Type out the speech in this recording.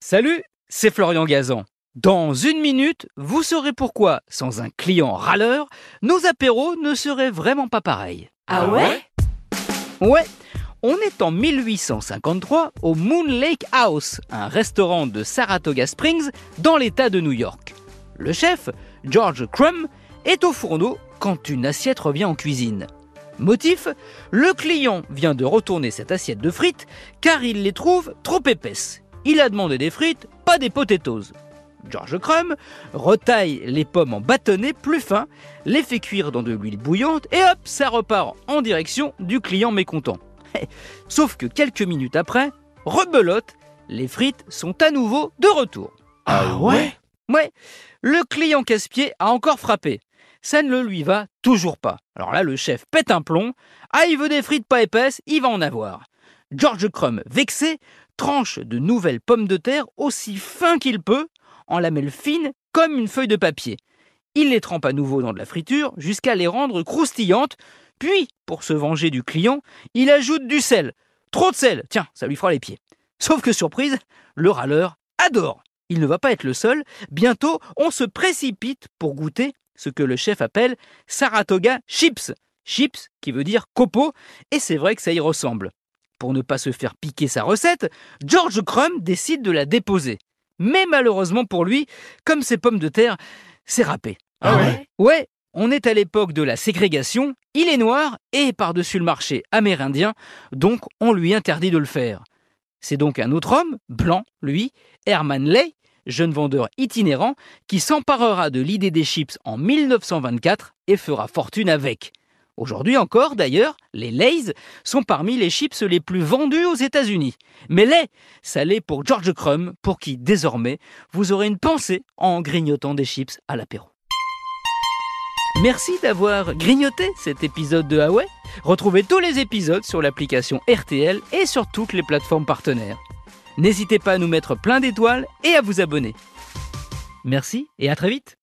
Salut, c'est Florian Gazan. Dans une minute, vous saurez pourquoi, sans un client râleur, nos apéros ne seraient vraiment pas pareils. Ah ouais? Ouais, on est en 1853 au Moon Lake House, un restaurant de Saratoga Springs dans l'État de New York. Le chef, George Crumb, est au fourneau quand une assiette revient en cuisine. Motif Le client vient de retourner cette assiette de frites car il les trouve trop épaisses. Il a demandé des frites, pas des potatoes. George Crumb retaille les pommes en bâtonnets plus fins, les fait cuire dans de l'huile bouillante et hop, ça repart en direction du client mécontent. Sauf que quelques minutes après, rebelote, les frites sont à nouveau de retour. Ah ouais? Ouais, le client casse-pied a encore frappé. Ça ne le lui va toujours pas. Alors là, le chef pète un plomb. Ah, il veut des frites pas épaisses, il va en avoir. George Crumb, vexé, tranche de nouvelles pommes de terre aussi fin qu'il peut, en lamelles fines comme une feuille de papier. Il les trempe à nouveau dans de la friture jusqu'à les rendre croustillantes, puis, pour se venger du client, il ajoute du sel. Trop de sel, tiens, ça lui fera les pieds. Sauf que surprise, le râleur adore. Il ne va pas être le seul, bientôt on se précipite pour goûter ce que le chef appelle Saratoga Chips. Chips qui veut dire copeaux, et c'est vrai que ça y ressemble. Pour ne pas se faire piquer sa recette, George Crumb décide de la déposer. Mais malheureusement pour lui, comme ses pommes de terre, c'est râpé. Ah ouais Ouais, on est à l'époque de la ségrégation, il est noir et par-dessus le marché amérindien, donc on lui interdit de le faire. C'est donc un autre homme, blanc, lui, Herman Lay, jeune vendeur itinérant, qui s'emparera de l'idée des chips en 1924 et fera fortune avec. Aujourd'hui encore, d'ailleurs, les Lays sont parmi les chips les plus vendus aux États-Unis. Mais les, ça l'est pour George Crumb, pour qui désormais vous aurez une pensée en grignotant des chips à l'apéro. Merci d'avoir grignoté cet épisode de Huawei. Retrouvez tous les épisodes sur l'application RTL et sur toutes les plateformes partenaires. N'hésitez pas à nous mettre plein d'étoiles et à vous abonner. Merci et à très vite